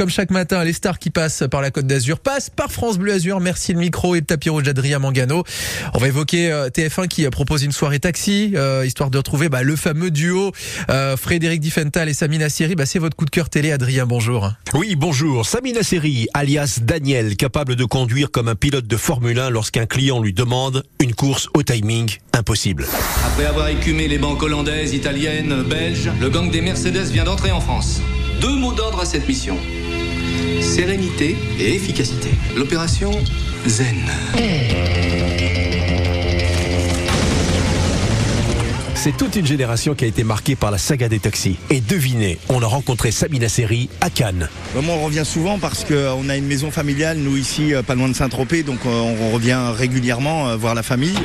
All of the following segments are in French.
comme chaque matin, les stars qui passent par la Côte d'Azur passent par France Bleu Azur. Merci le micro et le tapis rouge d'Adrien Mangano. On va évoquer euh, TF1 qui euh, propose une soirée taxi, euh, histoire de retrouver bah, le fameux duo euh, Frédéric Diffental et Samina Seri. Bah, c'est votre coup de cœur télé, Adrien. Bonjour. Oui, bonjour. Samina Seri, alias Daniel, capable de conduire comme un pilote de Formule 1 lorsqu'un client lui demande une course au timing impossible. Après avoir écumé les banques hollandaises, italiennes, belges, le gang des Mercedes vient d'entrer en France. Deux mots d'ordre à cette mission. Sérénité et efficacité. L'opération Zen. C'est toute une génération qui a été marquée par la saga des taxis. Et devinez, on a rencontré Samina Seri à Cannes. Bah, Moi, on revient souvent parce qu'on a une maison familiale, nous ici, euh, pas loin de Saint-Tropez, donc euh, on revient régulièrement euh, voir la famille.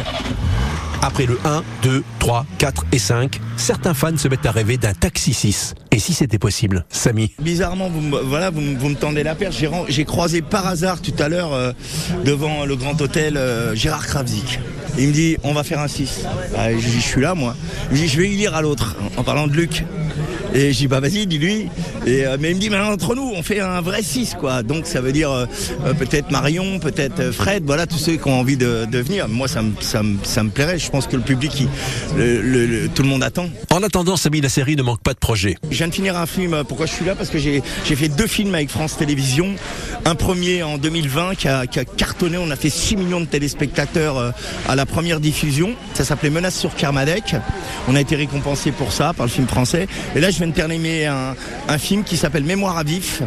Après le 1, 2, 3, 4 et 5, certains fans se mettent à rêver d'un taxi 6. Et si c'était possible, Samy Bizarrement, vous me, voilà, tendez la perche. J'ai croisé par hasard tout à l'heure euh, devant le grand hôtel euh, Gérard Kravzik. Il me dit, on va faire un 6. Ah, je je suis là, moi. Dit, je vais y lire à l'autre, en parlant de Luc. Et je dis, bah vas-y, dis-lui. Et, euh, mais il me dit, mais entre nous, on fait un vrai 6, quoi. Donc ça veut dire euh, euh, peut-être Marion, peut-être Fred, voilà, tous ceux qui ont envie de, de venir. Moi, ça me, ça, me, ça me plairait. Je pense que le public, il- le- le- le- tout le monde attend. En attendant, Samina Seri ne manque pas de projet. Je viens de finir un film. Pourquoi je suis là? Parce que j'ai j'ai fait deux films avec France Télévisions. Un premier en 2020 qui a, qui a cartonné. On a fait 6 millions de téléspectateurs à la première diffusion. Ça s'appelait Menace sur Kermadec. On a été récompensé pour ça par le film français. Et là, je de terminer un, un film qui s'appelle Mémoire à vif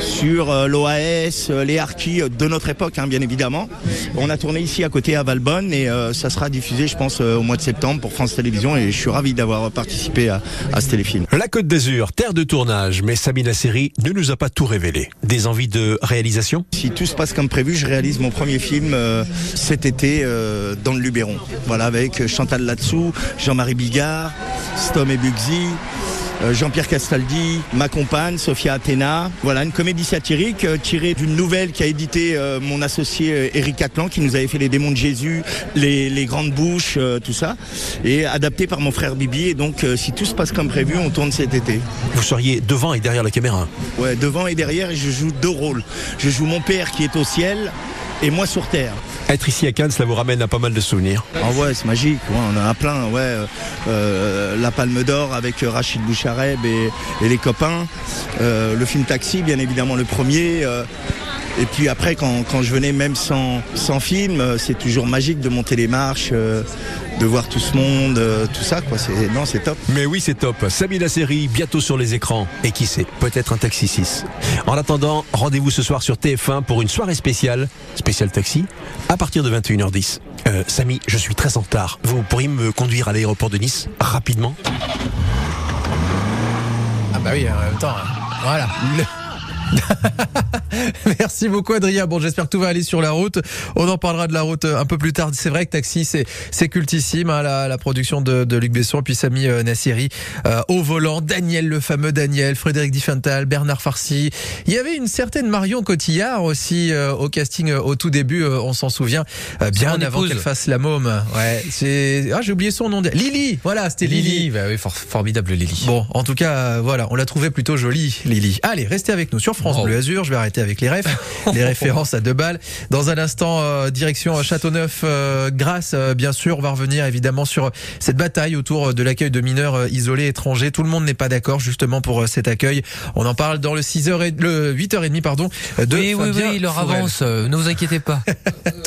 sur euh, l'OAS, euh, les harkis euh, de notre époque, hein, bien évidemment. On a tourné ici à côté à Valbonne et euh, ça sera diffusé, je pense, euh, au mois de septembre pour France Télévisions. Et je suis ravi d'avoir participé à, à ce téléfilm. La Côte d'Azur, terre de tournage, mais Samina Seri ne nous a pas tout révélé. Des envies de réalisation? Si tout se passe comme prévu, je réalise mon premier film euh, cet été dans le Luberon. Voilà, avec Chantal Latsou, Jean-Marie Bigard, Stom et Bugsy. Euh, Jean-Pierre Castaldi, ma compagne, Sophia Athéna. Voilà, une comédie satirique euh, tirée d'une nouvelle qu'a édité euh, mon associé Eric Atlan, qui nous avait fait Les démons de Jésus, Les, les grandes bouches, tout ça, et adaptée par mon frère Bibi. Et donc, si tout se passe comme prévu, on tourne cet été. Vous seriez devant et derrière la caméra. Ouais, devant et derrière, et je joue deux rôles. Je joue mon père qui est au ciel et moi sur terre. Être ici à Cannes, cela vous ramène à pas mal de souvenirs. Ah ouais, c'est magique, on en a plein, euh, euh, la Palme d'Or avec euh, Rachid Bouchareb et, les copains. Le film Taxi, bien évidemment, le premier. et puis après, quand, je venais même sans, film, c'est toujours magique de monter les marches, de voir tout ce monde, euh, tout ça, quoi. C'est, non, c'est top. Mais oui, c'est top. Samina Seri, bientôt sur les écrans. Et qui sait, peut-être un Taxi 6. En attendant, rendez-vous ce soir sur TF1 pour une soirée spéciale, spéciale taxi, à partir de 21h10. Euh, Samy, je suis très en retard. Vous pourriez me conduire à l'aéroport de Nice rapidement? Ah bah oui, en même temps, hein. voilà. Le- Merci beaucoup Adrien. Bon, j'espère que tout va aller sur la route. On en parlera de la route euh, un peu plus tard. C'est vrai que Taxi, c'est c'est cultissime, hein, la, la production de, de Luc Besson, puis Samy euh, Nassiri euh, au volant, Daniel, le fameux Daniel, Frédéric Diffental, Bernard Farcy. Il y avait une certaine Marion Cotillard aussi euh, au casting euh, au tout début. euh, on s'en souvient euh, bien avant qu'elle fasse la môme. Ouais, c'est ah j'ai oublié son nom. Lily, voilà, c'était Lily. Lily, bah oui, for- formidable Lily. Bon, en tout cas, voilà, on l'a trouvé plutôt jolie, Lily. Allez, restez avec nous sur France Oh. Bleu Azur. Je vais arrêter avec les refs, les références à deux balles. Dans un instant, euh, direction Châteauneuf, euh, grâce, euh, bien sûr. On va revenir évidemment sur cette bataille autour de l'accueil de mineurs euh, isolés étrangers. Tout le monde n'est pas d'accord justement pour euh, cet accueil. On en parle dans le 6h et le 8h30 pardon de oui, oui, Fabien oui, il leur Fourel. avance, euh, ne vous inquiétez pas.